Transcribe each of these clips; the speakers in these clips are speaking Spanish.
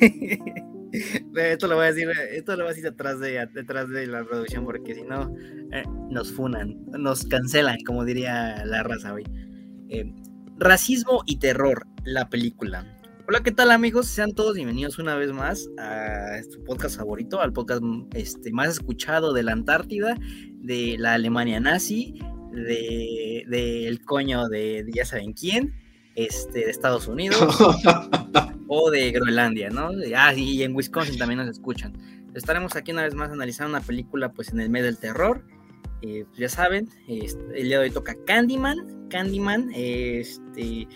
esto lo voy a decir, esto lo voy a decir detrás de, detrás de la producción, porque si no, eh, nos funan, nos cancelan, como diría la raza hoy. Eh, racismo y terror, la película. Hola, ¿qué tal amigos? Sean todos bienvenidos una vez más a su podcast favorito, al podcast este, más escuchado de la Antártida, de la Alemania nazi, del de, coño de, ya saben quién, este, de Estados Unidos o de Groenlandia, ¿no? Ah, y en Wisconsin también nos escuchan. Estaremos aquí una vez más analizando una película pues en el medio del terror. Eh, pues, ya saben, el día de hoy toca Candyman. Candyman, este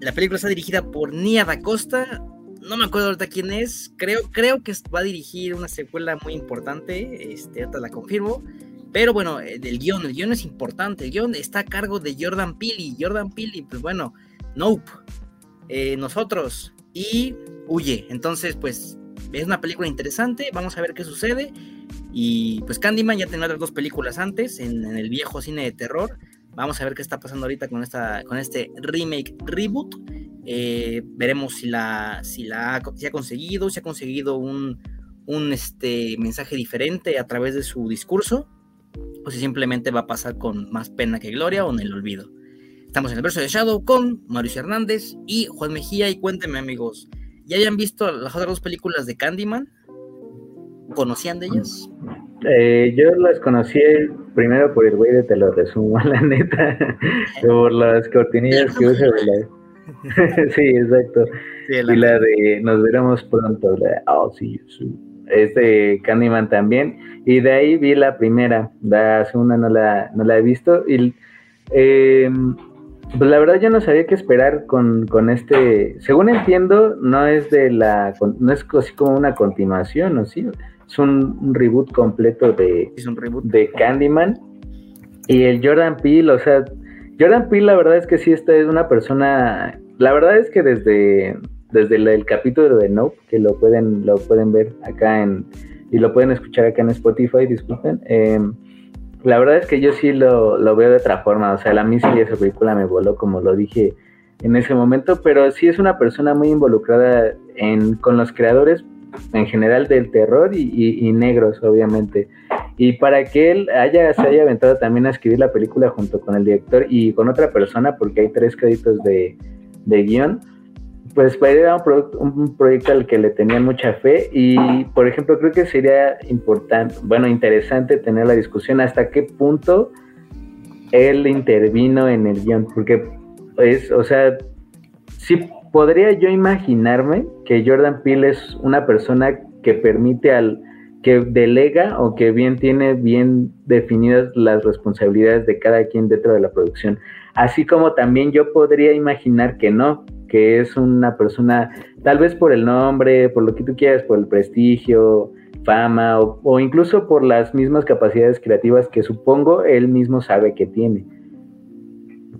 la película está dirigida por Nia Da Costa. No me acuerdo ahorita quién es. Creo, creo que va a dirigir una secuela muy importante. Este, ahorita la confirmo. Pero bueno, el guion, el guion es importante. El guion está a cargo de Jordan Peele. Jordan Peele, pues bueno, Nope. Eh, nosotros. Y Huye. Entonces, pues es una película interesante. Vamos a ver qué sucede. Y pues Candyman ya tenía otras dos películas antes en el viejo cine de terror. Vamos a ver qué está pasando ahorita con, esta, con este remake reboot. Eh, veremos si la, si la ha, conseguido, si ha conseguido un, un este, mensaje diferente a través de su discurso, o si simplemente va a pasar con más pena que gloria o en el olvido. Estamos en el verso de Shadow con Mauricio Hernández y Juan Mejía. Y cuéntenme, amigos, ¿ya hayan visto las otras dos películas de Candyman? ¿Conocían de ellas? Eh, yo las conocí primero por el güey de Te lo resumo, la neta, por las cortinillas que usa sí, exacto. y la de Nos veremos pronto, la oh, sí, es de Candyman también. Y de ahí vi la primera, la segunda no la, no la he visto. Y eh, pues la verdad yo no sabía qué esperar con, con, este. Según entiendo, no es de la. No es así como una continuación, ¿o sí? Es un, reboot completo de, de Candyman. Y el Jordan Peele, o sea, Jordan Peele la verdad es que sí, esta es una persona, la verdad es que desde, desde el, capítulo de Nope, que lo pueden, lo pueden ver acá en, y lo pueden escuchar acá en Spotify, disculpen, em, la verdad es que yo sí lo, lo, veo de otra forma, o sea, a mí sí esa película me voló, como lo dije en ese momento, pero sí es una persona muy involucrada en, con los creadores en general del terror y, negros, obviamente. Y para que él haya, se haya aventado también a escribir la película junto con el director y con otra persona, porque hay tres créditos de, de guion, pues era un, un, proyecto al que le tenían mucha fe y, por ejemplo, creo que sería importante, bueno, interesante tener la discusión hasta qué punto él intervino en el guion, porque es, o sea, sí podría yo imaginarme que Jordan Peele es una persona que permite al que delega o que bien tiene bien definidas las responsabilidades de cada quien dentro de la producción. Así como también yo podría imaginar que no, que es una persona, tal vez por el nombre, por lo que tú quieras, por el prestigio, fama o, incluso por las mismas capacidades creativas que supongo él mismo sabe que tiene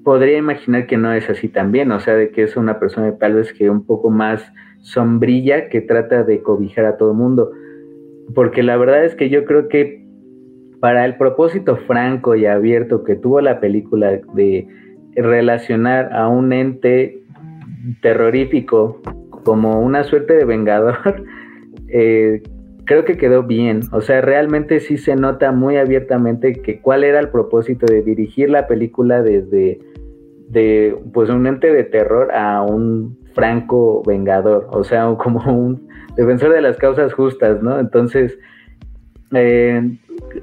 podría imaginar que no es así también, o sea, de que es una persona tal vez que un poco más sombrilla que trata de cobijar a todo el mundo. Porque la verdad es que yo creo que para el propósito franco y abierto que tuvo la película de relacionar a un ente terrorífico como una suerte de vengador, eh, creo que quedó bien. O sea, realmente sí se nota muy abiertamente que cuál era el propósito de dirigir la película desde de pues un ente de terror a un franco vengador, o sea, como un defensor de las causas justas, ¿no? Entonces, eh,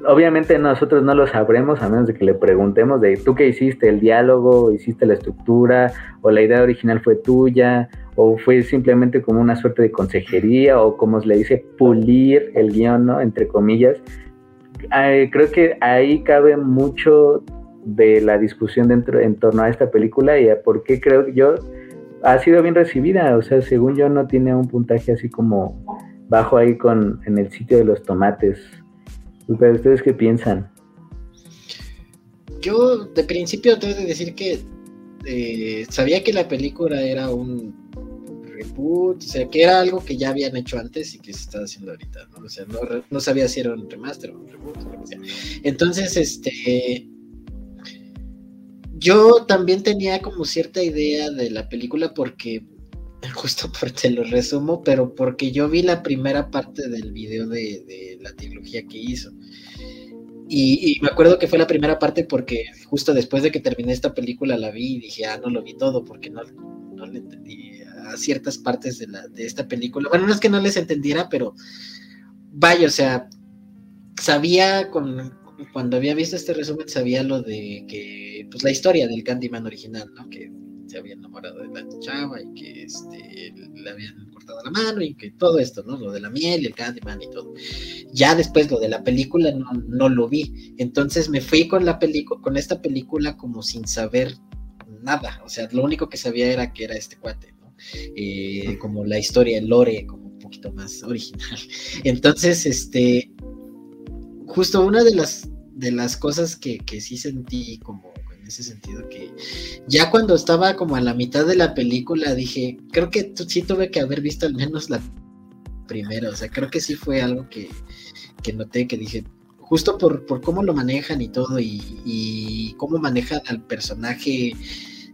obviamente nosotros no lo sabremos a menos de que le preguntemos de tú qué hiciste, el diálogo, hiciste la estructura, o la idea original fue tuya, o fue simplemente como una suerte de consejería, o como le dice, pulir el guion, ¿no? Entre comillas. Creo que ahí cabe mucho de la discusión dentro en torno a esta película y a por qué creo que yo ha sido bien recibida, o sea, según yo no tiene un puntaje así como bajo ahí con en el sitio de los tomates. Pero ustedes qué piensan? Yo de principio tengo que decir que eh, sabía que la película era un reboot, o sea, que era algo que ya habían hecho antes y que se estaba haciendo ahorita, ¿no? O sea, no, no sabía si era un remaster o un reboot o sea. Entonces, este, yo también tenía como cierta idea de la película porque justo por te lo resumo, pero porque yo vi la primera parte del video de, la trilogía que hizo. Y, me acuerdo que fue la primera parte porque justo después de que terminé esta película la vi y dije, ah, no lo vi todo porque no, no le entendí a ciertas partes de, la, de esta película. Bueno, no es que no les entendiera, pero vaya, o sea, sabía con, cuando había visto este resumen, sabía lo de que, pues la historia del Candyman original, ¿no? Que se había enamorado de la chava y que este, le habían cortado la mano y que todo esto, ¿no? Lo de la miel y el Candyman y todo. Ya después lo de la película no, no lo vi. Entonces me fui con la película, con esta película como sin saber nada. O sea, lo único que sabía era que era este cuate, ¿no? Eh, como la historia, el lore, como un poquito más original. Entonces, este, justo una de las, de las cosas que, que sí sentí como ese sentido que ya cuando estaba como a la mitad de la película dije, creo que sí tuve que haber visto al menos la primera, o sea, creo que sí fue algo que, que noté, que dije, justo por, por cómo lo manejan y todo, y, y, cómo manejan al personaje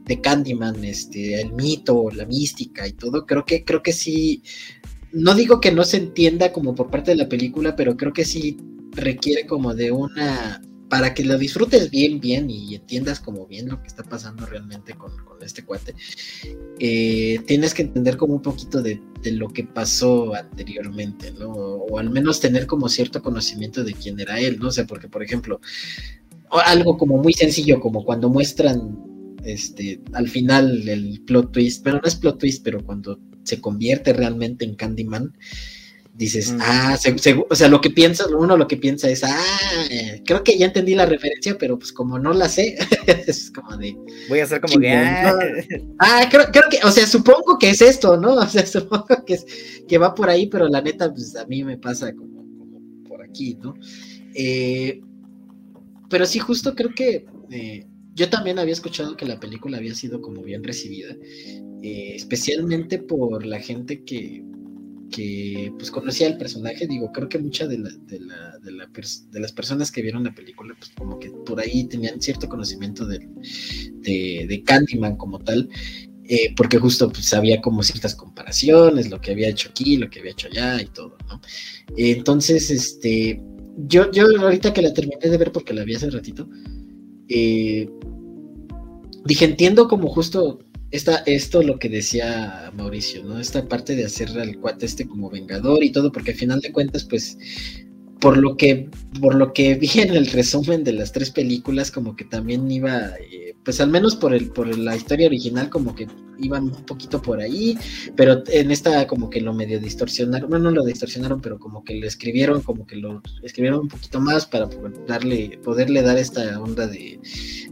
de Candyman, este, el mito, la mística y todo, creo que, creo que sí, no digo que no se entienda como por parte de la película, pero creo que sí requiere como de una para que lo disfrutes bien, bien y entiendas como bien lo que está pasando realmente con, este cuate, eh, tienes que entender como un poquito de, lo que pasó anteriormente, ¿no? O, al menos tener como cierto conocimiento de quién era él, ¿no? O sea, porque, por ejemplo, algo como muy sencillo, como cuando muestran este, al final el plot twist, pero no es plot twist, pero cuando se convierte realmente en Candyman, dices, mm. ah, o sea, lo que piensa, uno lo que piensa es, ah, creo que ya entendí la referencia, pero pues como no la sé, es como de... Voy a hacer como que... Ah, ah creo, que, o sea, supongo que es esto, ¿no? O sea, supongo que, es, que va por ahí, pero la neta, pues a mí me pasa como, por aquí, ¿no? Eh, pero sí, justo creo que eh, yo también había escuchado que la película había sido como bien recibida, eh, especialmente por la gente que que pues conocía el personaje, digo, creo que muchas de, la, de, la, de, la de, las personas que vieron la película, pues como que por ahí tenían cierto conocimiento de, de Candyman como tal, eh, porque justo pues había como ciertas comparaciones, lo que había hecho aquí, lo que había hecho allá y todo, ¿no? entonces, este, yo, yo ahorita que la terminé de ver porque la vi hace ratito, eh, dije, entiendo como justo esta, esto lo que decía Mauricio, ¿no? Esta parte de hacer al cuate este como vengador y todo, porque al final de cuentas, pues, por lo que, por lo que vi en el resumen de las tres películas, como que también iba, eh, pues al menos por el, por la historia original, como que iban un poquito por ahí, pero en esta como que lo medio distorsionaron, bueno, no lo distorsionaron, pero como que lo escribieron, como que lo escribieron un poquito más para darle, poderle dar esta onda de,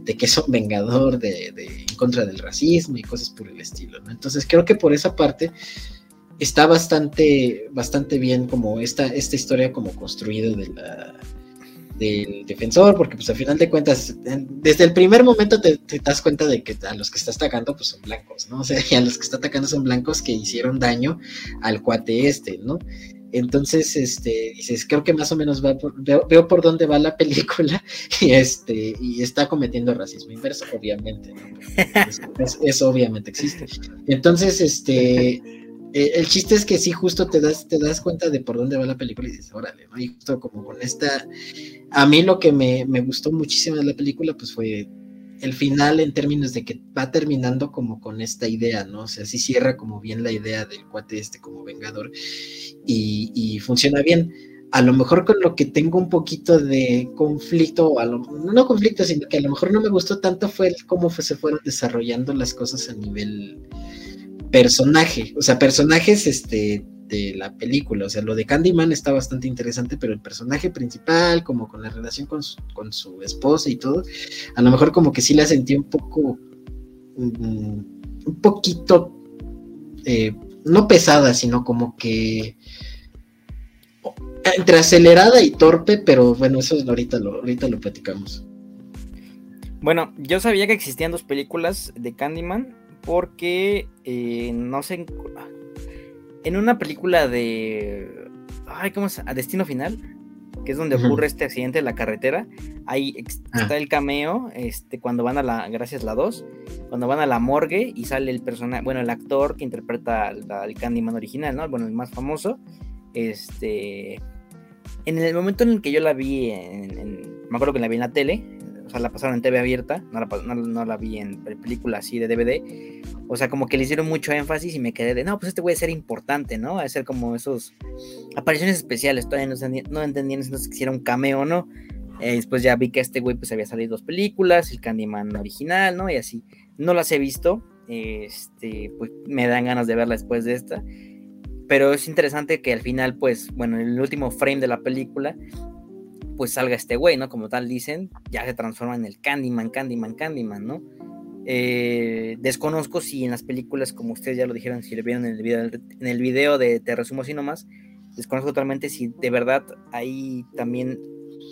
de que son vengador, de, de, en contra del racismo y cosas por el estilo, ¿no? Entonces creo que por esa parte está bastante, bastante bien como esta, esta historia como construida del defensor, porque pues al final de cuentas, desde el primer momento te, das cuenta de que a los que está atacando pues son blancos, ¿no? O sea, y a los que está atacando son blancos que hicieron daño al cuate este, ¿no? Entonces, este, dices, creo que más o menos va veo, por dónde va la película y este, y está cometiendo racismo inverso, obviamente, eso obviamente existe. Entonces, este, el chiste es que sí, justo te das, te das cuenta de por dónde va la película y dices, órale, ¿no? Y justo como con esta, a mí lo que me, gustó muchísimo de la película, pues fue el final en términos de que va terminando como con esta idea, ¿no? O sea, sí cierra como bien la idea del cuate este como vengador y, funciona bien. A lo mejor con lo que tengo un poquito de conflicto, a lo, no conflicto, sino que a lo mejor no me gustó tanto fue el cómo se fueron desarrollando las cosas a nivel personaje, o sea, personajes este, de la película, o sea, lo de Candyman está bastante interesante, pero el personaje principal, como con la relación con su, esposa y todo, a lo mejor como que sí la sentí un poco, mm, un poquito, eh, no pesada, sino como que entre acelerada y torpe, pero bueno, eso ahorita lo, ahorita lo platicamos. Bueno, yo sabía que existían dos películas de Candyman, porque eh, no sé. En una película de. Ay, ¿cómo es? A Destino Final, que es donde ocurre este accidente en la carretera. Ahí ah. está el cameo, este, cuando van a la, gracias la 2, cuando van a la morgue y sale el personaje, bueno, el actor que interpreta al, Candyman original, ¿no? Bueno, el más famoso. Este, en el momento en el que yo la vi, en, me acuerdo que la vi en la tele, o sea, la pasaron en TV abierta, no la, no, la vi en película así de DVD, o sea, como que le hicieron mucho énfasis y me quedé de, no, pues este güey a ser importante, ¿no? A ser como esos apariciones especiales, todavía no, no entendían si era un cameo o no. Eh, después ya vi que este güey pues había salido dos películas, el Candyman original, ¿no? Y así, no las he visto, este, pues me dan ganas de verla después de esta. Pero es interesante que al final, pues, bueno, en el último frame de la película, pues salga este güey, ¿no? Como tal dicen, ya se transforma en el Candyman, Candyman, Candyman, ¿no? Eh, desconozco si en las películas, como ustedes ya lo dijeron, si lo vieron en el video, en el video de Te resumo así nomás, desconozco totalmente si de verdad ahí también,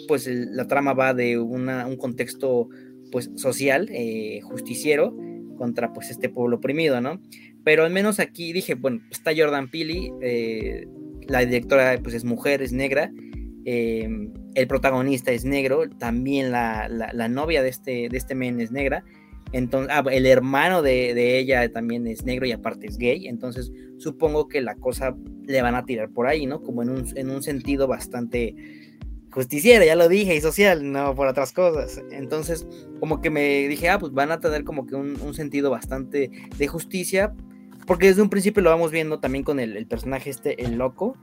pues la trama va de un contexto pues social, eh, justiciero, contra pues este pueblo oprimido, ¿no? Pero al menos aquí dije, bueno, está Jordan Peele, eh, la directora pues es mujer, es negra, el protagonista es negro, también la, la, novia de este, de este men es negra, entonces, ah, el hermano de, ella también es negro y aparte es gay. Entonces, supongo que la cosa le van a tirar por ahí, ¿no? Como en un, en un sentido bastante justiciera, ya lo dije, y social, no por otras cosas. Entonces, como que me dije, ah, pues van a tener como que un, sentido bastante de justicia, porque desde un principio lo vamos viendo también con el, personaje este, el loco,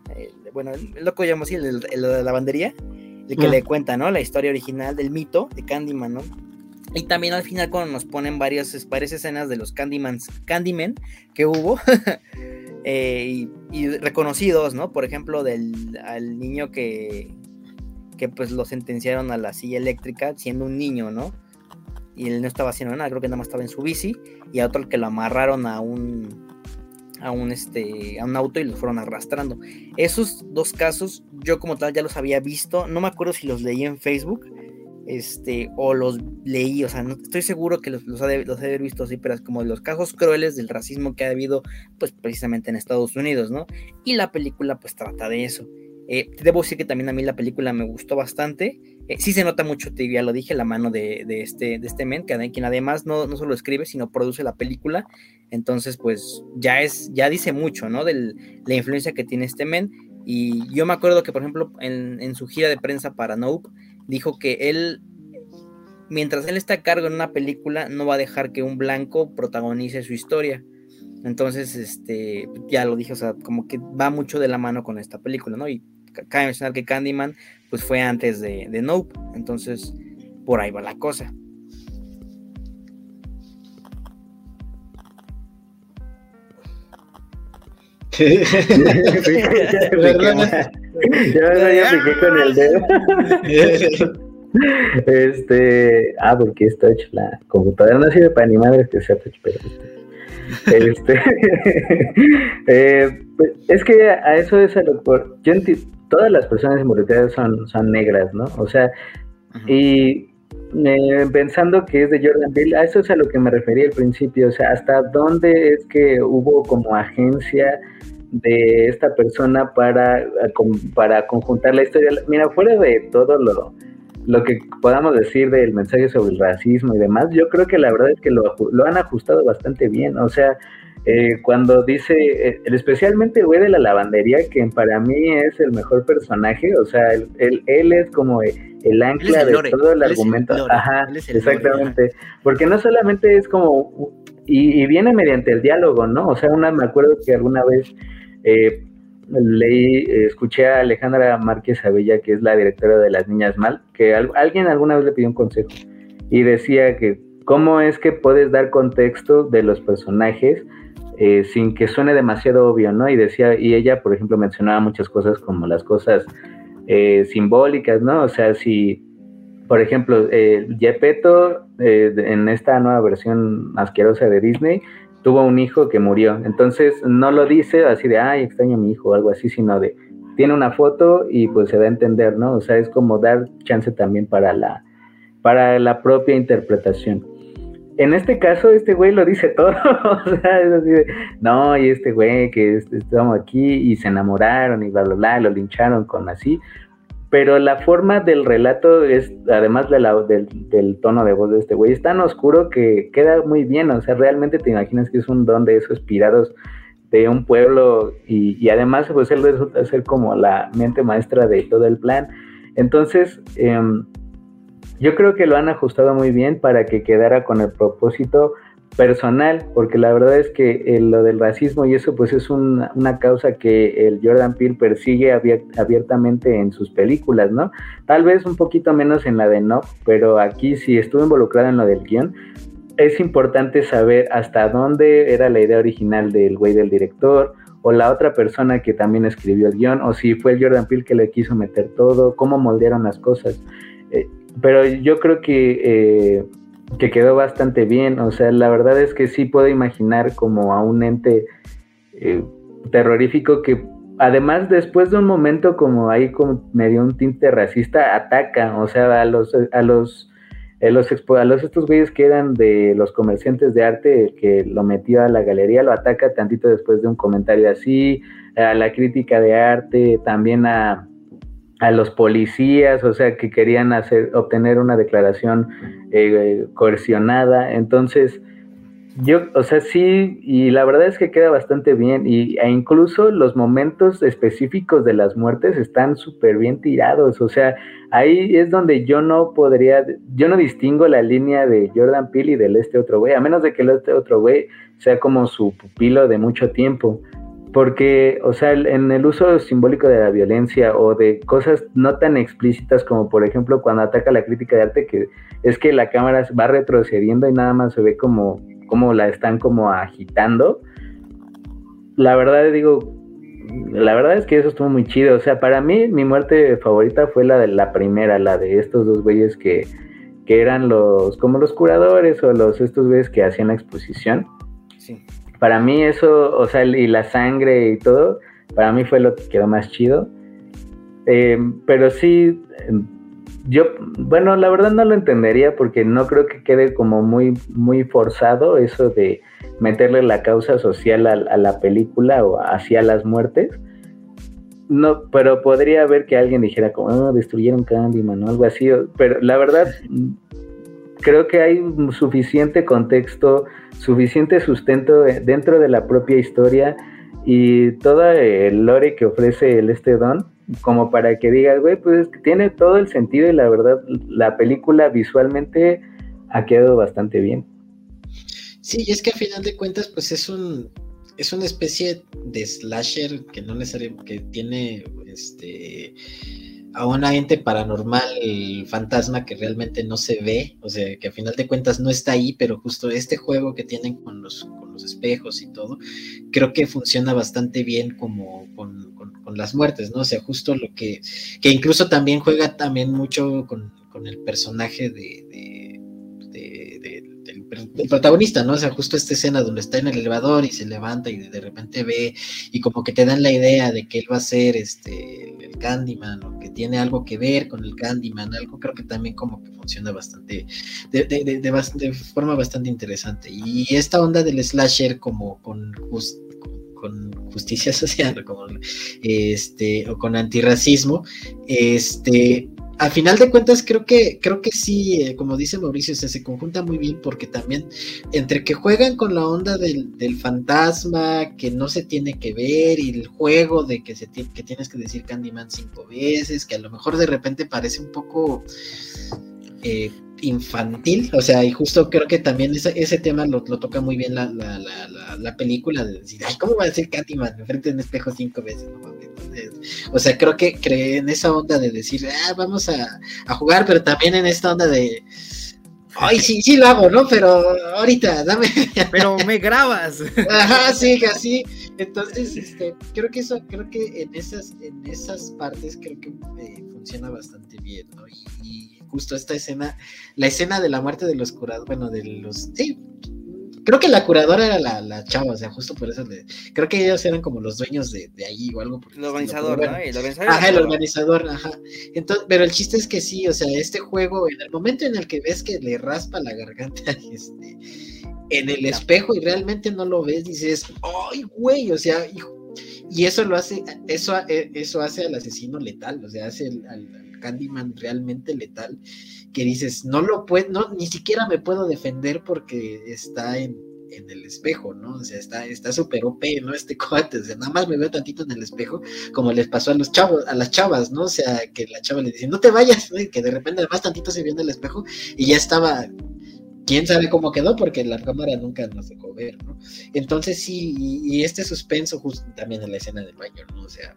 bueno, el, loco llamamos así, el, de la lavandería, el que le cuenta, ¿no? La historia original del mito de Candyman, ¿no? Y también al final cuando nos ponen varias, varias escenas de los Candymans, Candyman que hubo eh, y, reconocidos, ¿no? Por ejemplo, del al niño que, que pues lo sentenciaron a la silla eléctrica siendo un niño, ¿no? Y él no estaba haciendo nada, creo que nada más estaba en su bici y a otro que lo amarraron a un a un este a un auto y lo fueron arrastrando. Esos dos casos yo como tal ya los había visto, no me acuerdo si los leí en Facebook este, o los leí, o sea, no estoy seguro que los, los, de, haber visto así, pero es como los casos crueles del racismo que ha habido, pues precisamente en Estados Unidos, ¿no? Y la película, pues trata de eso. Eh, debo decir que también a mí la película me gustó bastante. Eh, sí se nota mucho, ya lo dije, la mano de, este, de este men, que, quien además no, no solo escribe, sino produce la película. Entonces, pues ya es, ya dice mucho, ¿no? De la influencia que tiene este men. Y yo me acuerdo que, por ejemplo, en, en su gira de prensa para Nope, dijo que él, mientras él está a cargo en una película, no va a dejar que un blanco protagonice su historia. Entonces, este, ya lo dije, o sea, como que va mucho de la mano con esta película, ¿no? Y cabe mencionar que Candyman, pues fue antes de, de Nope, entonces por ahí va la cosa. Sí, ya, con el dedo. este, ah, porque es touch la computadora. No sirve para ni madre que sea touch, pero este, este eh, pues, es que a eso es a lo por, yo todas las personas involucradas son, son negras, ¿no? O sea, y eh, pensando que es de Jordan Peele, a eso es a lo que me refería al principio, o sea, hasta dónde es que hubo como agencia de esta persona para, para conjuntar la historia. Mira, fuera de todo lo, lo que podamos decir del mensaje sobre el racismo y demás, yo creo que la verdad es que lo, lo han ajustado bastante bien. O sea, eh, cuando dice, eh, especialmente el güey de la lavandería, que para mí es el mejor personaje, o sea, él, él, es como el ancla de todo el argumento. Ajá, exactamente. Porque no solamente es como, y, y, viene mediante el diálogo, ¿no? O sea, una, me acuerdo que alguna vez eh, leí, escuché a Alejandra Márquez Abella, que es la directora de Las Niñas Mal, que alguien alguna vez le pidió un consejo y decía que cómo es que puedes dar contexto de los personajes eh, sin que suene demasiado obvio, ¿no? Y decía, y ella, por ejemplo, mencionaba muchas cosas como las cosas eh, simbólicas, ¿no? O sea, si, por ejemplo, eh, Gepetto, en esta nueva versión asquerosa de Disney, tuvo un hijo que murió. Entonces no lo dice así de, ay, extraño a mi hijo o algo así, sino de, tiene una foto y pues se da a entender, ¿no? O sea, es como dar chance también para la, para la propia interpretación. En este caso, este güey lo dice todo, o sea, es así de, no, y este güey que estamos aquí y se enamoraron y bla, bla, bla, lo lincharon con así. pero la forma del relato es, además de la, del, tono de voz de este güey, es tan oscuro que queda muy bien, o sea, realmente te imaginas que es un don de esos pirados de un pueblo y, además pues él resulta ser como la mente maestra de todo el plan. Entonces, em, yo creo que lo han ajustado muy bien para que quedara con el propósito personal, porque la verdad es que eh, lo del racismo y eso pues es una causa que el Jordan Peele persigue abiertamente en sus películas, ¿no? Tal vez un poquito menos en la de No, pero aquí si estuvo involucrado en lo del guion, es importante saber hasta dónde era la idea original del güey del director o la otra persona que también escribió el guion, o si fue el Jordan Peele que le quiso meter todo, cómo moldearon las cosas. Pero yo creo que... Eh, que quedó bastante bien. O sea, la verdad es que sí puedo imaginar como a un ente eh, terrorífico que además después de un momento como ahí como medio un tinte racista ataca, o sea, a los a los a los, a los estos güeyes que eran de los comerciantes de arte, que lo metió a la galería, lo ataca tantito después de un comentario así, a la crítica de arte, también a, a los policías, o sea, que querían hacer, obtener una declaración eh, coercionada. Entonces, yo, o sea, sí, y la verdad es que queda bastante bien, y, e incluso los momentos específicos de las muertes están súper bien tirados, o sea, ahí es donde yo no podría, yo no distingo la línea de Jordan Peele y del este otro güey, a menos de que el este otro güey sea como su pupilo de mucho tiempo porque, o sea, en el uso simbólico de la violencia o de cosas no tan explícitas como, por ejemplo, cuando ataca la crítica de arte, que es que la cámara va retrocediendo y nada más se ve como, como la están como agitando. La verdad, digo, la verdad es que eso estuvo muy chido. O sea, para mí, mi muerte favorita fue la de la primera, la de estos dos güeyes que, que eran los, como los curadores o los, estos güeyes que hacían la exposición. Sí para mí eso, o sea, y la sangre y todo, para mí fue lo que quedó más chido. Eh, pero sí, yo, bueno, la verdad no lo entendería porque no creo que quede como muy, muy forzado eso de meterle la causa social a, la película o hacia las muertes. No, pero podría haber que alguien dijera como, oh, destruyeron Candyman o algo así. Pero la verdad, creo que hay suficiente contexto, suficiente sustento dentro de la propia historia y todo el lore que ofrece el este don como para que digas, güey, pues tiene todo el sentido y la verdad la película visualmente ha quedado bastante bien. Sí, y es que a final de cuentas pues es un es una especie de slasher que no necesariamente tiene este a una ente paranormal fantasma que realmente no se ve, o sea, que a final de cuentas no está ahí, pero justo este juego que tienen con los, con los espejos y todo, creo que funciona bastante bien como con, las muertes, ¿no? O sea, justo lo que, que incluso también juega también mucho con, el personaje de el protagonista, ¿no? O sea, justo esta escena donde está en el elevador y se levanta y de repente ve y como que te dan la idea de que él va a ser este el Candyman o que tiene algo que ver con el Candyman, algo creo que también como que funciona bastante de, de, forma bastante interesante. Y esta onda del slasher como con con justicia social como, este, o con antirracismo, este, al final de cuentas creo que creo que sí, eh, como dice Mauricio, se conjunta muy bien porque también entre que juegan con la onda del, fantasma que no se tiene que ver y el juego de que se que tienes que decir Candyman cinco veces, que a lo mejor de repente parece un poco eh, infantil, o sea, y justo creo que también ese, tema lo, toca muy bien la, la, la, la, película, de decir, ay, ¿cómo va a decir Candyman enfrente de un espejo cinco veces? O sea, creo que cree en esa onda de decir, ah, vamos a, a jugar, pero también en esta onda de, ay, sí, sí lo hago, ¿no? Pero ahorita, dame. Pero me grabas. Ajá, sí, así. Entonces, este, creo que eso, creo que en esas, en esas partes creo que eh, funciona bastante bien, ¿no? y, justo esta escena, la escena de la muerte de los curados, bueno, de los, sí, creo que la curadora era la, la chava, o sea, justo por eso le, creo que ellos eran como los dueños de, de ahí o algo. el organizador, ¿no? El organizador. Ajá, el organizador, ajá. Entonces, pero el chiste es que sí, o sea, este juego, en el momento en el que ves que le raspa la garganta, este, en el espejo y realmente no lo ves, dices, ay, güey, o sea, y eso lo hace, eso, eh, eso hace al asesino letal, o sea, hace al, Candyman realmente letal, que dices, no lo puedo, no, ni siquiera me puedo defender porque está en, en el espejo, ¿no? O sea, está está súper OP, ¿no? Este cuate, o sea, nada más me veo tantito en el espejo, como les pasó a los chavos, a las chavas, ¿no? O sea, que la chava le dice, no te vayas, que de repente además tantito se vio en el espejo y ya estaba quién sabe cómo quedó, porque la cámara nunca nos dejó ver, ¿no? Entonces sí, y, este suspenso, justo también en la escena del baño, ¿no? O sea,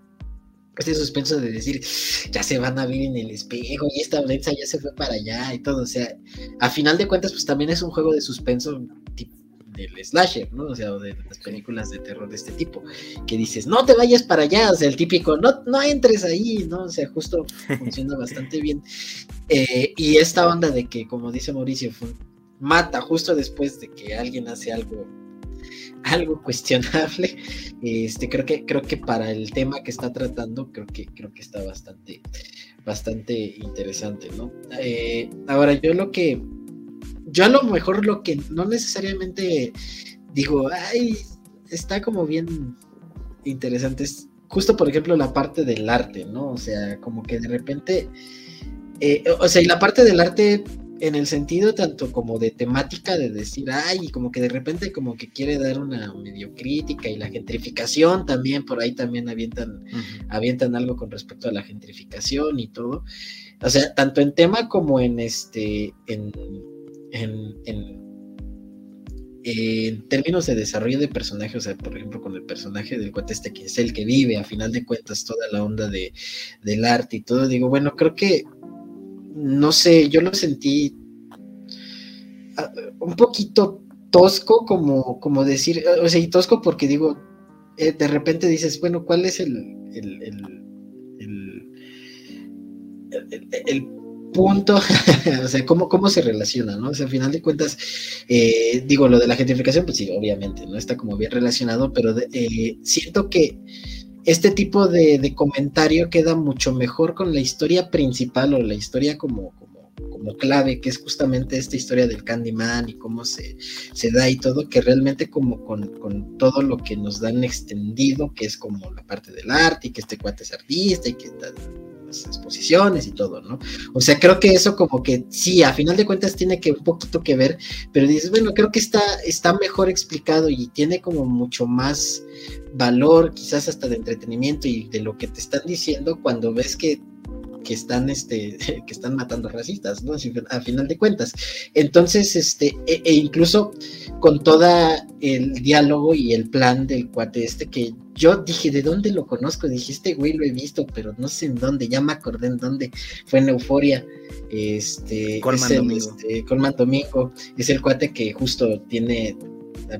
este suspenso de decir, ya se van a ver en el espejo y esta Blenza ya se fue para allá y todo, o sea, a final de cuentas, pues también es un juego de suspenso del slasher, ¿no? O sea, de las películas de terror de este tipo, que dices, no te vayas para allá, o sea, el típico, no, no entres ahí, ¿no? O sea, justo funciona bastante bien. Eh, y esta onda de que, como dice Mauricio, mata justo después de que alguien hace algo algo cuestionable. Este creo que creo que para el tema que está tratando creo que creo que está bastante bastante interesante no eh, ahora yo lo que yo a lo mejor lo que no necesariamente digo ay está como bien interesante es justo por ejemplo la parte del arte no o sea como que de repente eh, o sea y la parte del arte en el sentido tanto como de temática de decir, ay, y como que de repente como que quiere dar una medio crítica y la gentrificación también, por ahí también avientan, avientan algo con respecto a la gentrificación y todo. O sea, tanto en tema como en este, en, en, en, términos de desarrollo de personajes, o sea, por ejemplo, con el personaje del cuate este que es el que vive, a final de cuentas, toda la onda de, del arte y todo, digo, bueno, creo que no sé, yo lo sentí ah, un poquito tosco, como, como decir, o sea, y tosco porque digo, eh, de repente dices, bueno, ¿cuál es el, el, el, punto? o sea, ¿cómo, ¿cómo se relaciona, no? O sea, al final de cuentas, eh, digo, lo de la gentrificación, pues sí, obviamente, ¿no? Está como bien relacionado, pero eh, siento que este tipo de, comentario queda mucho mejor con la historia principal o la historia como, como, clave, que es justamente esta historia del Candyman y cómo se, se da y todo, que realmente como con, todo lo que nos dan extendido, que es como la parte del arte y que este cuate es artista y que las exposiciones y todo, ¿no? O sea, creo que eso como que sí, a final de cuentas tiene que un poquito que ver, pero dices, bueno, creo que está, está mejor explicado y tiene como mucho más valor, quizás hasta de entretenimiento y de lo que te están diciendo cuando ves que que están este que están matando racistas no a final de cuentas. Entonces este e, e, incluso con toda el diálogo y el plan del cuate este que yo dije de dónde lo conozco dije este güey lo he visto pero no sé en dónde ya me acordé en dónde fue en Euforia este Colman es Domingo. Este, Colman Domingo es el cuate que justo tiene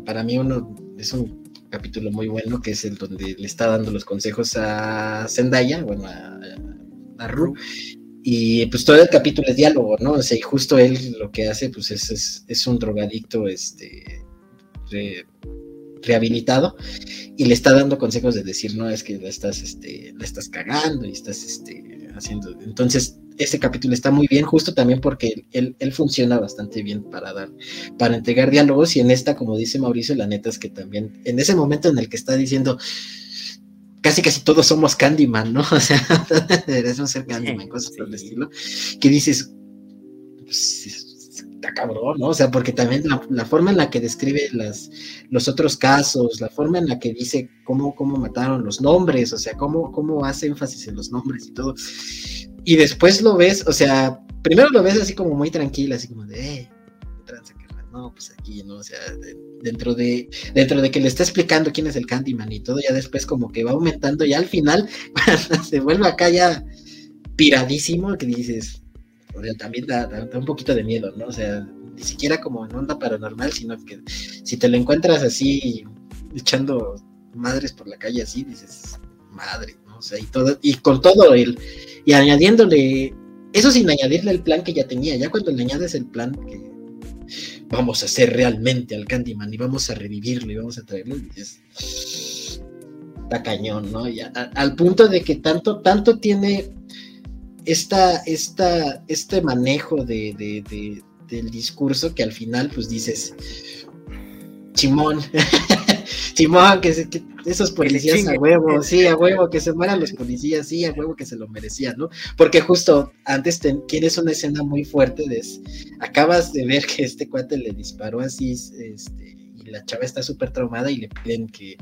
para mí uno es un capítulo muy bueno, que es el donde le está dando los consejos a Zendaya, bueno, a, a Ru. Y pues todo el capítulo es diálogo, ¿no? O sea, y justo él lo que hace, pues es, es, un drogadicto, este, rehabilitado, y le está dando consejos de decir, no, es que la estás, este, la estás cagando y estás, este, haciendo. Entonces, ese capítulo está muy bien, justo también porque él, él, funciona bastante bien para dar, para entregar diálogos, y en esta, como dice Mauricio, la neta es que también, en ese momento en el que está diciendo, casi casi todos somos Candyman, ¿no? O sea, deberíamos ser Candyman, cosas por el estilo, que dices, pues, está cabrón, ¿no? O sea, porque también la, forma en la que describe las, los otros casos, la forma en la que dice cómo, cómo mataron los nombres, o sea, cómo, cómo hace énfasis en los nombres y todo, y después lo ves, o sea, primero lo ves así como muy tranquilo, así como de, eh, no, pues aquí, ¿no? O sea, dentro de, dentro de que le está explicando quién es el Candyman y todo, ya después como que va aumentando, y al final se vuelve acá ya piradísimo, que dices, o sea, también da, un poquito de miedo, ¿no? O sea, ni siquiera como en onda paranormal, sino que si te lo encuentras así, echando madres por la calle así, dices, madre, ¿no? O sea, y todo, y con todo el y añadiéndole, eso sin añadirle el plan que ya tenía, ya cuando le añades el plan que vamos a hacer realmente al Candyman y vamos a revivirlo y vamos a traerlo, es, está cañón, ¿no? Y al punto de que tanto, tanto tiene esta, esta, este manejo de, de, del discurso que al final pues dices, chimón, Simón, que, que, esos policías a huevo, sí, a huevo, que se mueran los policías, sí, a huevo que se lo merecían, ¿no? Porque justo antes tienes una escena muy fuerte de, acabas de ver que este cuate le disparó así, este, y la chava está súper traumada y le piden que,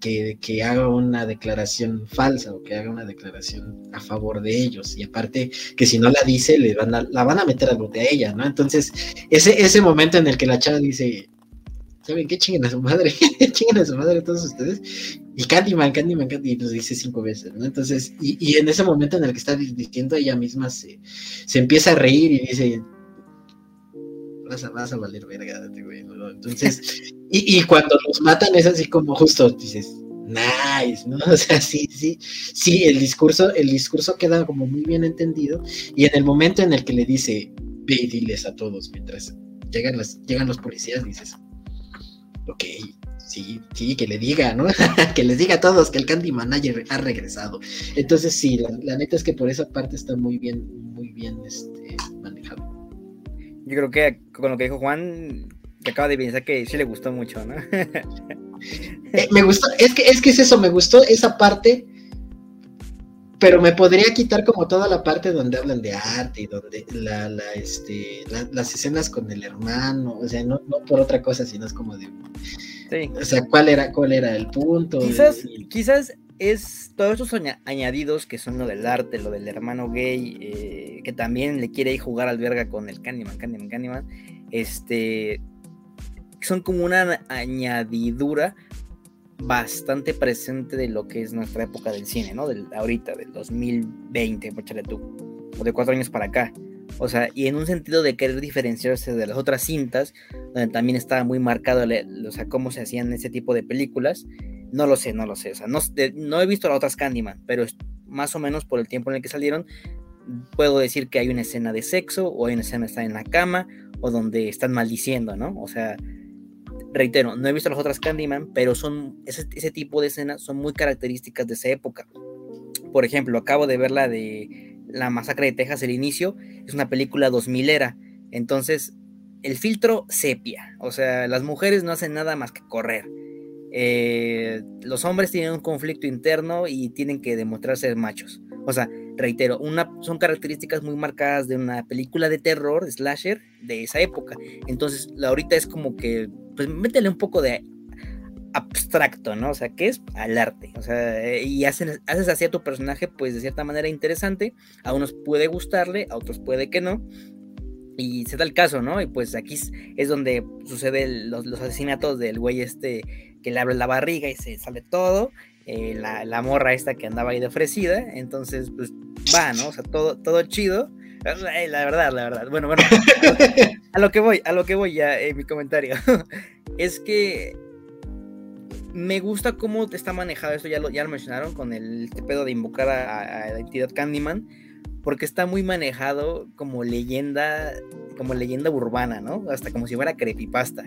que, haga una declaración falsa o que haga una declaración a favor de ellos. Y aparte, que si no la dice, le van a, la van a meter al bote a ella, ¿no? Entonces, ese, ese momento en el que la chava dice, ¿saben qué? Chinguen a su madre, chinguen a su madre todos ustedes. Y Candyman, Candyman, Candyman, nos dice cinco veces, ¿no? Entonces, y, y, en ese momento en el que está diciendo ella misma, se, se empieza a reír y dice, vas a, vas a valer verga, güey, ¿no? Entonces, y, y, cuando los matan es así como justo, dices, nice, ¿no? O sea, sí, sí, sí, el discurso, el discurso queda como muy bien entendido, y en el momento en el que le dice, ve y diles a todos mientras llegan, las, llegan los policías, dices, ok, sí, sí, que le diga, ¿no? que les diga a todos que el Candy Manager ha regresado. Entonces, sí, la, neta es que por esa parte está muy bien, muy bien este, manejado. Yo creo que con lo que dijo Juan, que acaba de pensar que sí le gustó mucho, ¿no? Eh, me gustó, es que, es que es eso, me gustó esa parte pero me podría quitar como toda la parte donde hablan de arte y donde la, la este, las escenas con el hermano, o sea, no, no, por otra cosa, sino es como de, sí. o sea, cuál era, cuál era el punto. Quizás, quizás es todos esos añadidos que son lo del arte, lo del hermano gay, eh, que también le quiere ir jugar al verga con el Candyman, Candyman, Candyman, este, son como una añadidura bastante presente de lo que es nuestra época del cine, ¿no? Del, ahorita, del 2020, échale tú, o de cuatro años para acá. O sea, y en un sentido de querer diferenciarse de las otras cintas, donde también estaba muy marcado o sea, cómo se hacían ese tipo de películas, no lo sé, no lo sé. O sea, no, no he visto las otras Candyman, pero más o menos por el tiempo en el que salieron, puedo decir que hay una escena de sexo, o hay una escena de estar en la cama, o donde están maldiciendo, ¿no? O sea, reitero, no he visto las otras Candyman, pero son ese, tipo de escenas son muy características de esa época. Por ejemplo, acabo de ver la de La Masacre de Texas, el inicio, es una película 2000 era, entonces el filtro sepia, o sea, las mujeres no hacen nada más que correr. Eh, los hombres tienen un conflicto interno y tienen que demostrar ser machos. O sea, reitero, una, son características muy marcadas de una película de terror, slasher, de esa época. Entonces, ahorita es como que pues métele un poco de abstracto, ¿no? O sea, ¿qué es al arte? O sea, y haces, haces así a tu personaje, pues de cierta manera interesante. A unos puede gustarle, a otros puede que no. Y se da el caso, ¿no? Y pues aquí es, donde sucede los, asesinatos del güey este que le abre la barriga y se sale todo. Eh, la, morra esta que andaba ahí de ofrecida. Entonces, pues va, ¿no? O sea, todo, todo chido. La verdad, la verdad. Bueno, bueno, a lo que voy, a lo que voy ya en mi comentario. es que me gusta cómo está manejado esto, ya lo, ya lo mencionaron, con el este pedo de invocar a, la entidad Candyman, porque está muy manejado como leyenda, como leyenda urbana, ¿no? Hasta como si fuera creepypasta.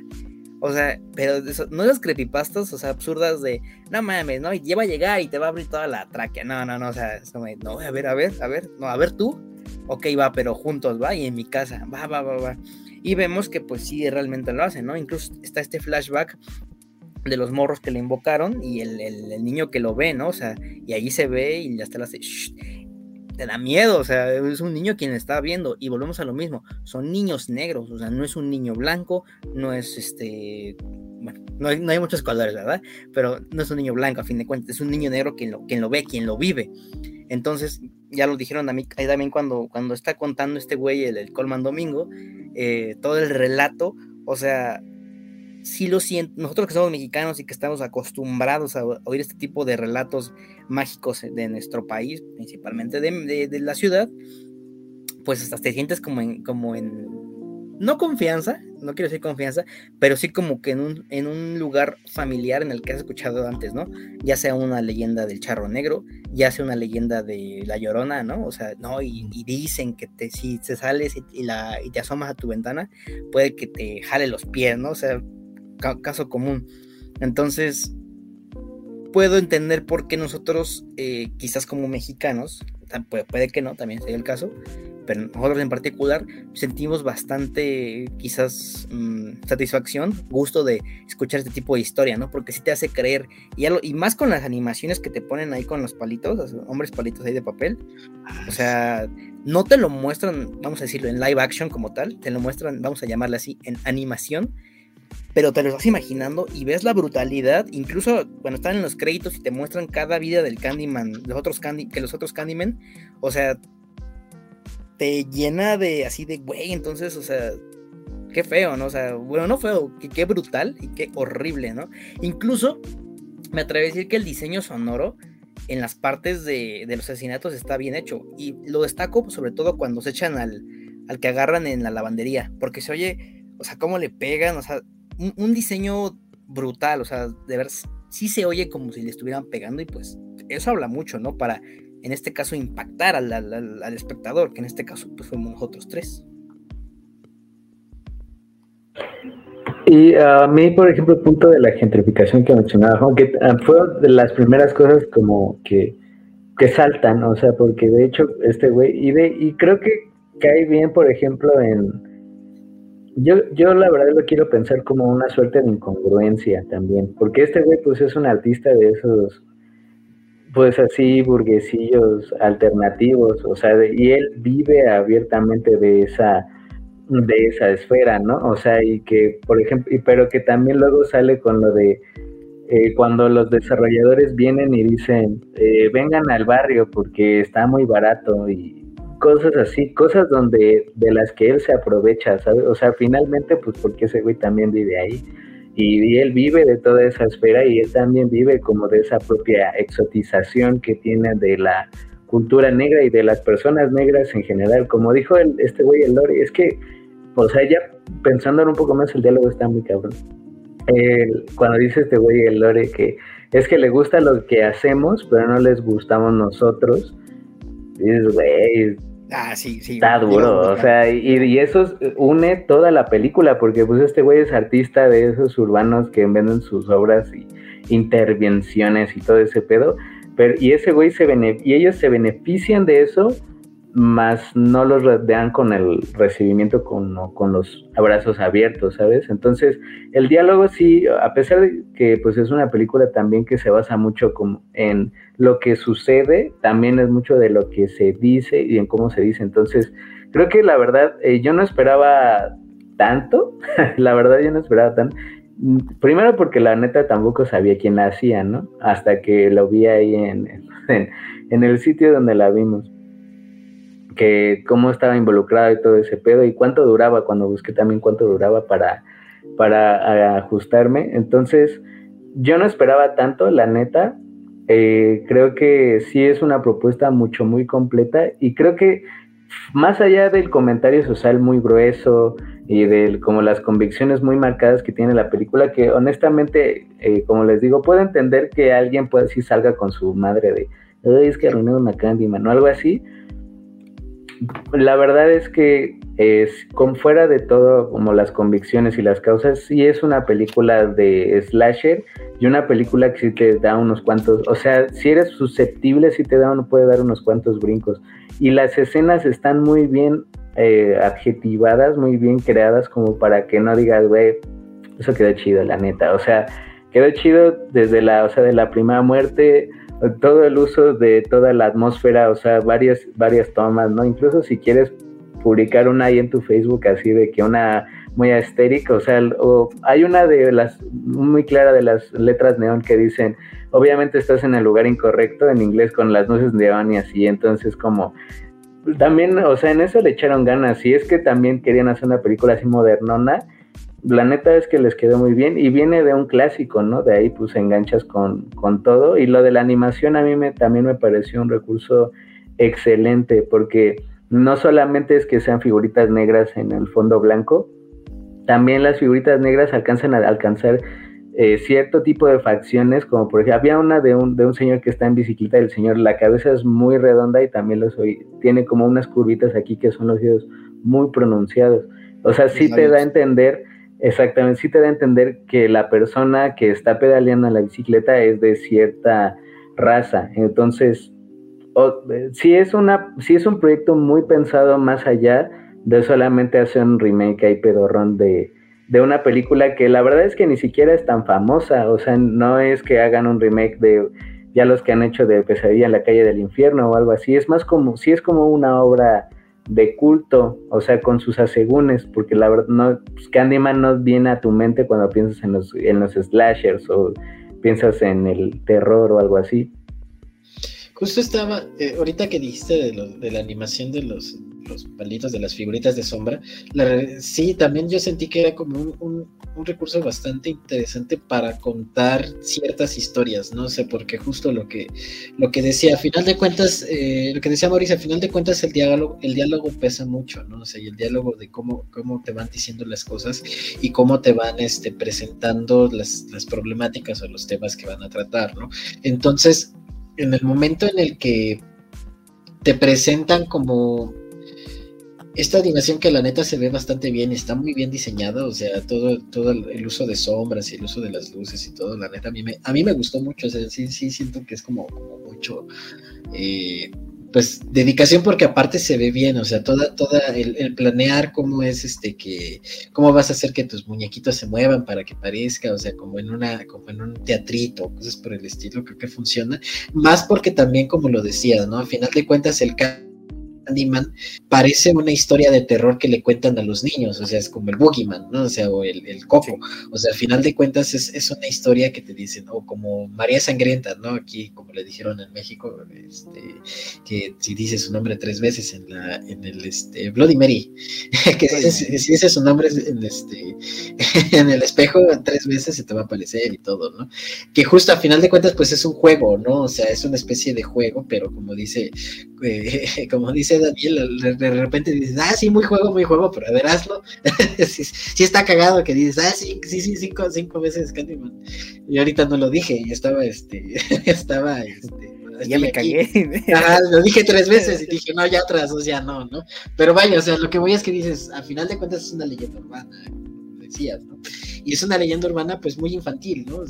O sea, pero no esas creepypastas, o sea, absurdas de, no mames, ¿no? Y lleva a llegar y te va a abrir toda la tráquea. No, no, no, o sea, no, a ver, a ver, a ver, no, a ver tú, ok, va, pero juntos, va, y en mi casa, va, va, va, va. Y vemos que pues sí, realmente lo hacen, ¿no? Incluso está este flashback de los morros que le invocaron y el, el, niño que lo ve, ¿no? O sea, y ahí se ve y hasta le hace, te da miedo, o sea, es un niño quien está viendo y volvemos a lo mismo, son niños negros, o sea, no es un niño blanco, no es este, bueno, no hay, no hay muchos colores, ¿verdad? Pero no es un niño blanco, a fin de cuentas, es un niño negro quien lo, quien lo ve, quien lo vive. Entonces, ya lo dijeron a mí ahí también cuando, cuando está contando este güey, el, Colman Domingo, eh, todo el relato, o sea, sí lo siento, nosotros que somos mexicanos y que estamos acostumbrados a oír este tipo de relatos mágicos de nuestro país, principalmente de, de, la ciudad, pues hasta te sientes como en, como en no confianza, no quiero decir confianza, pero sí como que en un, en un lugar familiar en el que has escuchado antes, ¿no? Ya sea una leyenda del charro negro, ya sea una leyenda de la llorona, ¿no? O sea, no, y, dicen que te, si te sales y, la, y te asomas a tu ventana, puede que te jale los pies, ¿no? O sea, caso común. Entonces, puedo entender por qué nosotros, eh, quizás como mexicanos, puede, puede que no, también sería el caso, pero nosotros en particular sentimos bastante quizás mm, satisfacción, gusto de escuchar este tipo de historia, ¿no? Porque sí te hace creer, y, y más con las animaciones que te ponen ahí con los palitos, hombres palitos ahí de papel, o sea, no te lo muestran, vamos a decirlo, en live action como tal, te lo muestran, vamos a llamarle así, en animación, pero te lo estás imaginando y ves la brutalidad, incluso cuando están en los créditos y te muestran cada vida del Candyman, los otros Candy, que los otros Candyman, o sea, te llena de así de, güey, entonces, o sea, qué feo, ¿no? O sea, bueno, no feo, qué, brutal y qué horrible, ¿no? Incluso me atrevo a decir que el diseño sonoro en las partes de, los asesinatos está bien hecho. Y lo destaco sobre todo cuando se echan al, al que agarran en la lavandería, porque se oye, o sea, cómo le pegan, o sea, un, diseño brutal, o sea, de ver, sí se oye como si le estuvieran pegando y pues eso habla mucho, ¿no? Para en este caso, impactar al, espectador, que en este caso pues, fuimos nosotros tres. Y a mí, por ejemplo, el punto de la gentrificación que mencionaba, que ah, fue de las primeras cosas como que, que saltan, o sea, porque de hecho este güey, y, de, y creo que cae bien, por ejemplo, en... Yo, yo la verdad lo quiero pensar como una suerte de incongruencia también, porque este güey pues es un artista de esos pues así burguesillos alternativos, o sea, y él vive abiertamente de esa de esa esfera, ¿no? O sea, y que, por ejemplo, y, pero que también luego sale con lo de eh, cuando los desarrolladores vienen y dicen, eh, vengan al barrio porque está muy barato y cosas así, cosas donde de las que él se aprovecha, ¿sabes? O sea, finalmente, pues porque ese güey también vive ahí y, él vive de toda esa esfera y él también vive como de esa propia exotización que tiene de la cultura negra y de las personas negras en general. Como dijo el, este güey, el Lori, es que, o sea, ya pensando un poco más, el diálogo está muy cabrón. cuando dice este güey, el Lore, que es que le gusta lo que hacemos, pero no les gustamos nosotros. Dices, güey, Ah, sí, sí. Está duro, o sea, y, eso une toda la película, porque pues este güey es artista de esos urbanos que venden sus obras y intervenciones y todo ese pedo, pero y ese güey se y ellos se benefician de eso más no los rodean con el recibimiento, con, con los abrazos abiertos, ¿sabes? Entonces, el diálogo sí, a pesar de que pues es una película también que se basa mucho en lo que sucede, también es mucho de lo que se dice y en cómo se dice. Entonces, creo que la verdad, eh, yo no esperaba tanto, la verdad yo no esperaba tanto. Primero porque la neta tampoco sabía quién la hacía, ¿no? Hasta que lo vi ahí en, en el sitio donde la vimos que cómo estaba involucrado y todo ese pedo y cuánto duraba cuando busqué también cuánto duraba para, para ajustarme. Entonces, yo no esperaba tanto, la neta. Eh, creo que sí es una propuesta mucho, muy completa y creo que más allá del comentario social muy grueso y de como las convicciones muy marcadas que tiene la película, que honestamente, eh, como les digo, puedo entender que alguien puede si salga con su madre de, es que arruiné una Candyman o algo así, la verdad es que es con fuera de todo como las convicciones y las causas, sí es una película de slasher y una película que sí te da unos cuantos, o sea, si eres susceptible sí te da uno puede dar unos cuantos brincos. Y las escenas están muy bien eh, adjetivadas, muy bien creadas como para que no digas, güey, eso quedó chido, la neta, o sea, quedó chido desde la, o sea, de la primera muerte todo el uso de toda la atmósfera, o sea, varias, varias tomas, ¿no? Incluso si quieres publicar una ahí en tu Facebook así de que una muy estérica, o sea, hay una de las muy clara de las letras neón que dicen, obviamente estás en el lugar incorrecto en inglés con las luces neón y así, entonces como también, o sea, en eso le echaron ganas, y es que también querían hacer una película así modernona, la neta es que les quedó muy bien y viene de un clásico, ¿no? De ahí pues enganchas con, con todo y lo de la animación a mí me, también me pareció un recurso excelente porque no solamente es que sean figuritas negras en el fondo blanco, también las figuritas negras alcanzan a alcanzar eh, cierto tipo de facciones, como por ejemplo, había una de un, de un señor que está en bicicleta, el señor, la cabeza es muy redonda y también lo soy, tiene como unas curvitas aquí que son los dedos muy pronunciados. O sea, sí te da a entender Exactamente, sí te da a entender que la persona que está pedaleando la bicicleta es de cierta raza. Entonces, si es una, si es un proyecto muy pensado más allá de solamente hacer un remake ahí pedorrón de, de una película que la verdad es que ni siquiera es tan famosa, o sea, no es que hagan un remake de ya los que han hecho de Pesadilla en la calle del infierno o algo así, es más como, sí es como una obra de culto, o sea, con sus asegúnes, porque la verdad, no, pues, Candyman no viene a tu mente cuando piensas en los, en los slashers o piensas en el terror o algo así. Justo estaba, eh, ahorita que dijiste de, de la animación de los, los palitos de las figuritas de sombra, sí, también yo sentí que era como un, recurso bastante interesante para contar ciertas historias, no sé, porque justo lo que, lo que decía, a final de cuentas, eh, lo que decía Mauricio, a final de cuentas el diálogo, el diálogo pesa mucho, ¿no? O sea, y el diálogo de cómo, cómo te van diciendo las cosas y cómo te van este, presentando las, las problemáticas o los temas que van a tratar, ¿no? Entonces, en el momento en el que te presentan como esta animación que la neta se ve bastante bien, está muy bien diseñada, o sea, todo, todo el uso de sombras y el uso de las luces y todo, la neta a mí me, a mí me gustó mucho, o sea, sí, sí siento que es como, mucho, eh, pues, dedicación porque aparte se ve bien, o sea, toda, toda el, planear cómo es este que, cómo vas a hacer que tus muñequitos se muevan para que parezca, o sea, como en una, como en un teatrito, cosas por el estilo, creo que funciona, más porque también, como lo decías, ¿no? Al final de cuentas, el Candyman parece una historia de terror que le cuentan a los niños, o sea, es como el Boogeyman, ¿no? O sea, o el, el Coco, o sea, al final de cuentas es, es, una historia que te dicen, o como María Sangrienta, ¿no? Aquí, como le dijeron en México, este, que si dices su nombre tres veces en la, en el, este, Bloody Mary, que si dices su nombre en, este, en el espejo tres veces se te va a aparecer y todo, ¿no? Que justo al final de cuentas, pues es un juego, ¿no? O sea, es una especie de juego, pero como dice, eh, como dice Daniel, de repente dices, ah, sí, muy juego, muy juego, pero a ver, hazlo. sí, está cagado que dices, ah, sí, sí, sí, cinco, cinco veces Candyman. Y ahorita no lo dije, y estaba, este, estaba, este, ya me cagué. lo dije tres veces y dije, no, ya otras o sea, no, ¿no? Pero vaya, o sea, lo que voy es que dices, al final de cuentas es una leyenda urbana, decías, ¿no? y es una leyenda urbana pues muy infantil, ¿no?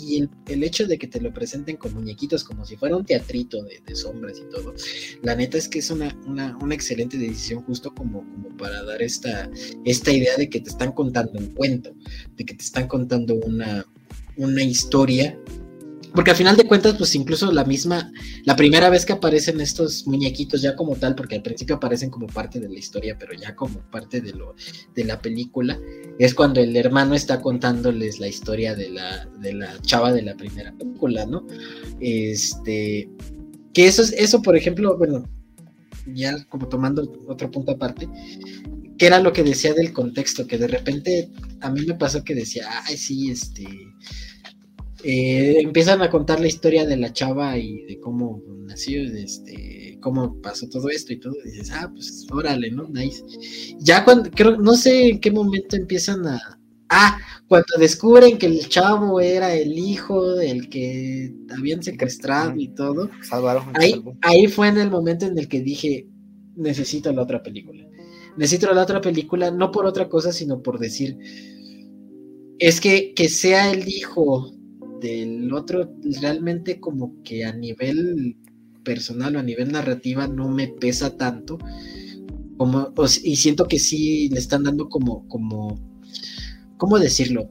Y, el, hecho de que te lo presenten con muñequitos como si fuera un teatrito de, sombras y todo, la neta es que es una, una, excelente decisión justo como, como para dar esta, esta idea de que te están contando un cuento, de que te están contando una, una historia porque al final de cuentas, pues incluso la misma, la primera vez que aparecen estos muñequitos ya como tal, porque al principio aparecen como parte de la historia, pero ya como parte de lo de la película, es cuando el hermano está contándoles la historia de la, de la chava de la primera película, ¿no? Este, que eso es, eso, por ejemplo, bueno, ya como tomando otro punto aparte, que era lo que decía del contexto, que de repente a mí me pasó que decía, ay, sí, este eh, empiezan a contar la historia de la chava y de cómo nació, este, cómo pasó todo esto y todo, y dices, ah, pues órale, ¿no? Nice. Ya cuando, creo, no sé en qué momento empiezan a, ah, cuando descubren que el chavo era el hijo del que habían secuestrado y todo, ahí, ahí fue en el momento en el que dije, necesito la otra película. Necesito la otra película, no por otra cosa, sino por decir, es que que sea el hijo del otro realmente como que a nivel personal o a nivel narrativa no me pesa tanto. Como y siento que sí le están dando como como cómo decirlo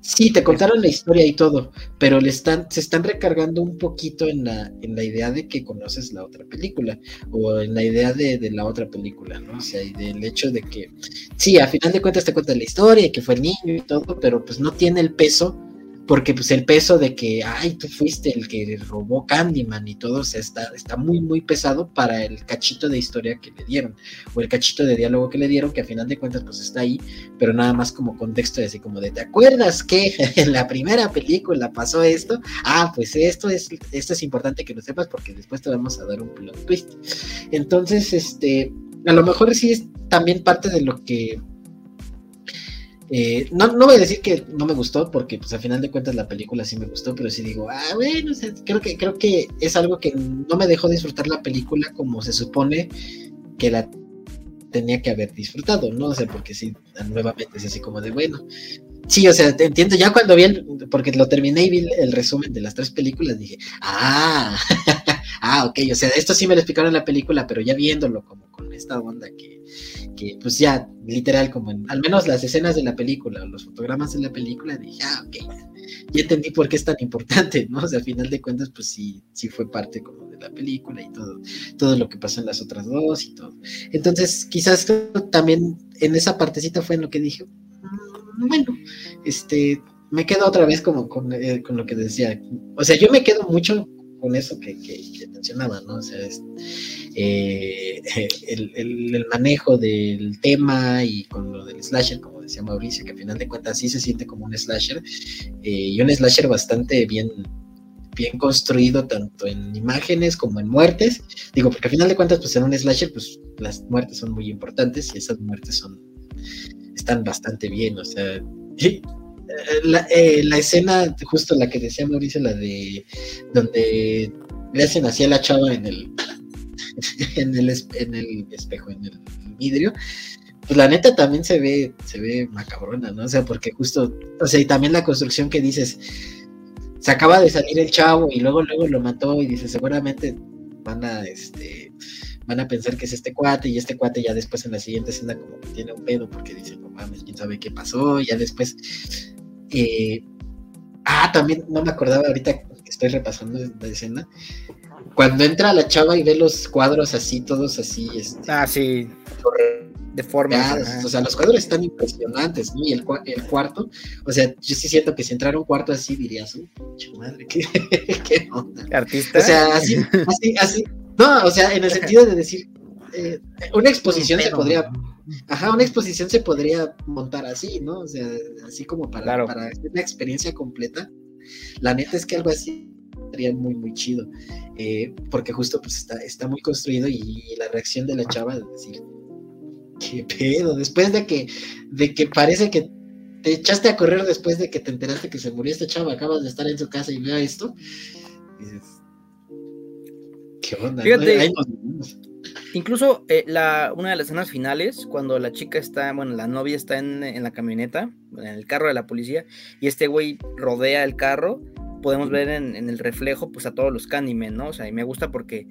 sí te contaron la historia y todo pero le están se están recargando un poquito en la en la idea de que conoces la otra película o en la idea de, de la otra película no o sea y del hecho de que sí a final de cuentas te cuentan la historia que fue el niño y todo pero pues no tiene el peso porque pues el peso de que, ay, tú fuiste el que robó Candyman y todo, o sea, está, está muy, muy pesado para el cachito de historia que le dieron, o el cachito de diálogo que le dieron, que a final de cuentas pues está ahí, pero nada más como contexto de así como de, ¿te acuerdas que en la primera película pasó esto? Ah, pues esto es, esto es importante que lo sepas porque después te vamos a dar un plot twist. Entonces, este, a lo mejor sí es también parte de lo que eh, no, no voy a decir que no me gustó, porque pues al final de cuentas la película sí me gustó, pero sí digo, ah, bueno, creo que, creo que es algo que no me dejó disfrutar la película como se supone que la tenía que haber disfrutado, ¿no? O sea, porque sí, nuevamente es así como de, bueno, sí, o sea, entiendo, ya cuando vi el, porque lo terminé y vi el, resumen de las tres películas, dije, ah, ah, ok, o sea, esto sí me lo explicaron en la película, pero ya viéndolo como con esta onda que, que pues ya, literal, como en, al menos las escenas de la película, los fotogramas de la película, dije, ah, ok, ya entendí por qué es tan importante, ¿no? O sea, al final de cuentas, pues sí, sí fue parte como de la película y todo, todo lo que pasó en las otras dos y todo. Entonces, quizás también en esa partecita fue en lo que dije, mm, bueno, este, me quedo otra vez como con, eh, con, lo que decía. O sea, yo me quedo mucho con eso que, que, mencionaba, ¿no? O sea, eh, el, manejo del tema y con lo del slasher, como decía Mauricio, que al final de cuentas sí se siente como un slasher, eh, y un slasher bastante bien, bien construido, tanto en imágenes como en muertes. Digo, porque al final de cuentas, pues en un slasher, pues las muertes son muy importantes y esas muertes son están bastante bien, o sea, la, eh, la, escena, justo la que decía Mauricio, la de donde le hacen así a la chava en el, en el, espejo, en el vidrio, pues la neta también se ve, se ve macabrona, ¿no? O sea, porque justo, o sea, y también la construcción que dices, se acaba de salir el chavo y luego, luego lo mató y dice, seguramente van a, este, van a pensar que es este cuate y este cuate ya después en la siguiente escena como que tiene un pedo porque dice, no mames, quién sabe qué pasó, y ya después eh, ah, también no me acordaba ahorita que estoy repasando la escena. Cuando entra la chava y ve los cuadros así, todos así. Este, ah, sí. De forma. O sea, los cuadros están impresionantes, ¿no? Y el, el, cuarto, o sea, yo sí siento que si entrara un cuarto así dirías, madre, ¿qué, qué onda? Artista. O sea, así, así, así. No, o sea, en el sentido de decir, eh, una exposición se podría, ajá, una exposición se podría montar así, ¿no? O sea, así como para, para una experiencia completa. La neta es que algo así sería muy, muy chido, eh, porque justo pues está, está muy construido y, la reacción de la chava de decir, ¿qué pedo? Después de que, de que parece que te echaste a correr después de que te enteraste que se murió esta chava, acabas de estar en su casa y vea esto, dices, ¿qué onda? Fíjate, Incluso eh, la, una de las escenas finales, cuando la chica está, bueno, la novia está en, la camioneta, en el carro de la policía, y este güey rodea el carro, podemos ver en, el reflejo, pues a todos los Candymen, ¿no? O sea, y me gusta porque,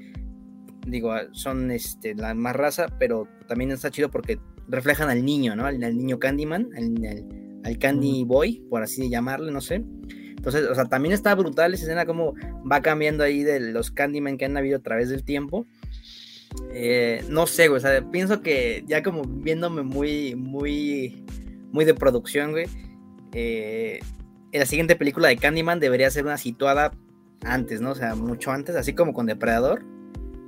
digo, ah, son este, la más raza, pero también está chido porque reflejan al niño, ¿no? Al, niño Candyman, al, al, Candy Boy, por así llamarle, no sé. Entonces, o sea, también está brutal esa escena, como va cambiando ahí de los Candyman que han habido a través del tiempo eh, no sé, güey, o sea, pienso que ya como viéndome muy, muy, muy de producción, güey, eh, la siguiente película de Candyman debería ser una situada antes, ¿no? O sea, mucho antes, así como con Depredador,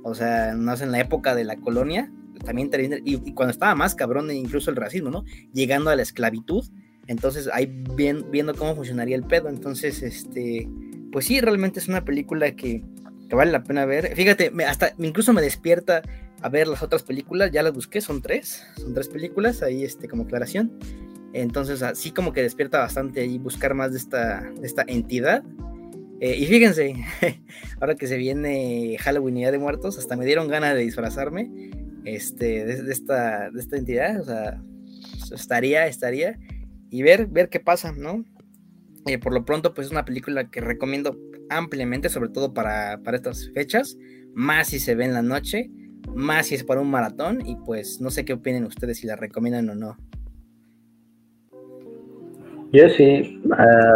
o sea, no sé, en la época de la colonia, también y, y cuando estaba más cabrón incluso el racismo, ¿no? Llegando a la esclavitud, entonces ahí viendo cómo funcionaría el pedo, entonces, este, pues sí, realmente es una película que que vale la pena ver. Fíjate, me, hasta incluso me despierta a ver las otras películas, ya las busqué, son tres, son tres películas, ahí este, como aclaración. Entonces, así como que despierta bastante ahí buscar más de esta, esta entidad. Eh, y fíjense, ahora que se viene Halloween y Día de Muertos, hasta me dieron ganas de disfrazarme este, de, esta, de esta entidad. O sea, estaría, estaría. Y ver, ver qué pasa, ¿no? Eh, por lo pronto, pues es una película que recomiendo ampliamente, sobre todo para, estas fechas, más si se ve en la noche, más si es para un maratón, y pues no sé qué opinen ustedes si la recomiendan o no. Yo sí,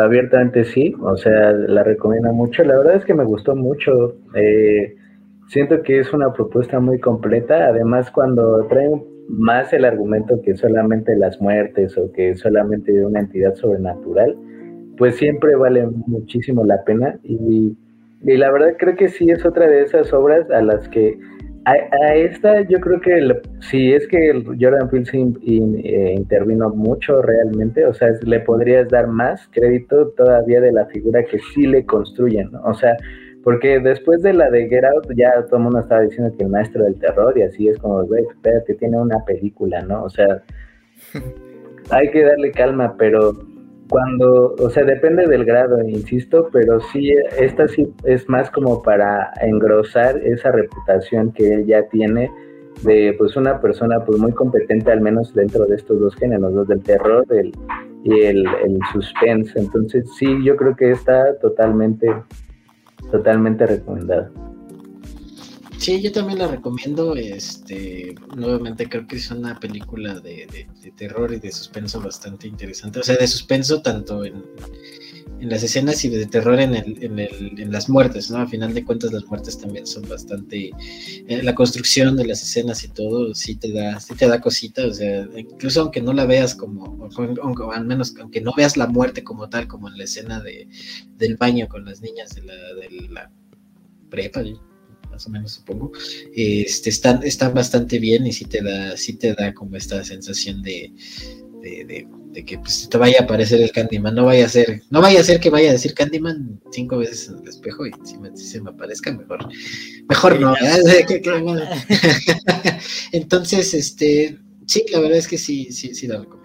abiertamente sí, o sea, la recomiendo mucho. La verdad es que me gustó mucho. Eh, siento que es una propuesta muy completa. Además, cuando traen más el argumento que solamente las muertes o que solamente de una entidad sobrenatural, pues siempre vale muchísimo la pena y, la verdad creo que sí es otra de esas obras a las que a, esta yo creo que si es que Jordan Peele eh, intervino mucho realmente, o sea, le podrías dar más crédito todavía de la figura que sí le construyen, ¿no? O sea, porque después de la de Get Out ya todo el mundo estaba diciendo que el maestro del terror y así es como, güey, espérate, tiene una película, ¿no? O sea, hay que darle calma, pero cuando, o sea, depende del grado, insisto, pero sí, esta sí es más como para engrosar esa reputación que él ya tiene de pues una persona pues muy competente al menos dentro de estos dos géneros, los del terror y el, el suspense. Entonces sí, yo creo que está totalmente, totalmente recomendado. Sí, yo también la recomiendo. Este, nuevamente creo que es una película de, terror y de suspenso bastante interesante. O sea, de suspenso tanto en, las escenas y de terror en, en, las muertes, ¿no? A final de cuentas las muertes también son bastante... Eh, la construcción de las escenas y todo sí te da, sí te da cosita, o sea, incluso aunque no la veas como, al menos aunque no veas la muerte como tal, como en la escena de, del baño con las niñas de la, de la prepa, más o menos supongo, este, están, están bastante bien y sí te da, sí te da como esta sensación de, de, que pues, te vaya a aparecer el Candyman, no vaya a ser, no vaya a ser que vaya a decir Candyman cinco veces en el espejo y si, me, se me aparezca mejor, mejor no, Entonces, este, sí, la verdad es que sí, sí, sí la recomiendo.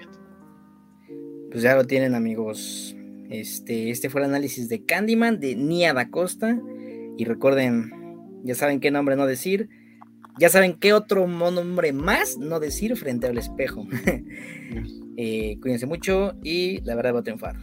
Pues ya lo tienen amigos. Este, este fue el análisis de Candyman de Nia da Costa. Y recuerden, ya saben qué nombre no decir. Ya saben qué otro nombre más no decir frente al espejo. eh, cuídense mucho y la verdad va a triunfar.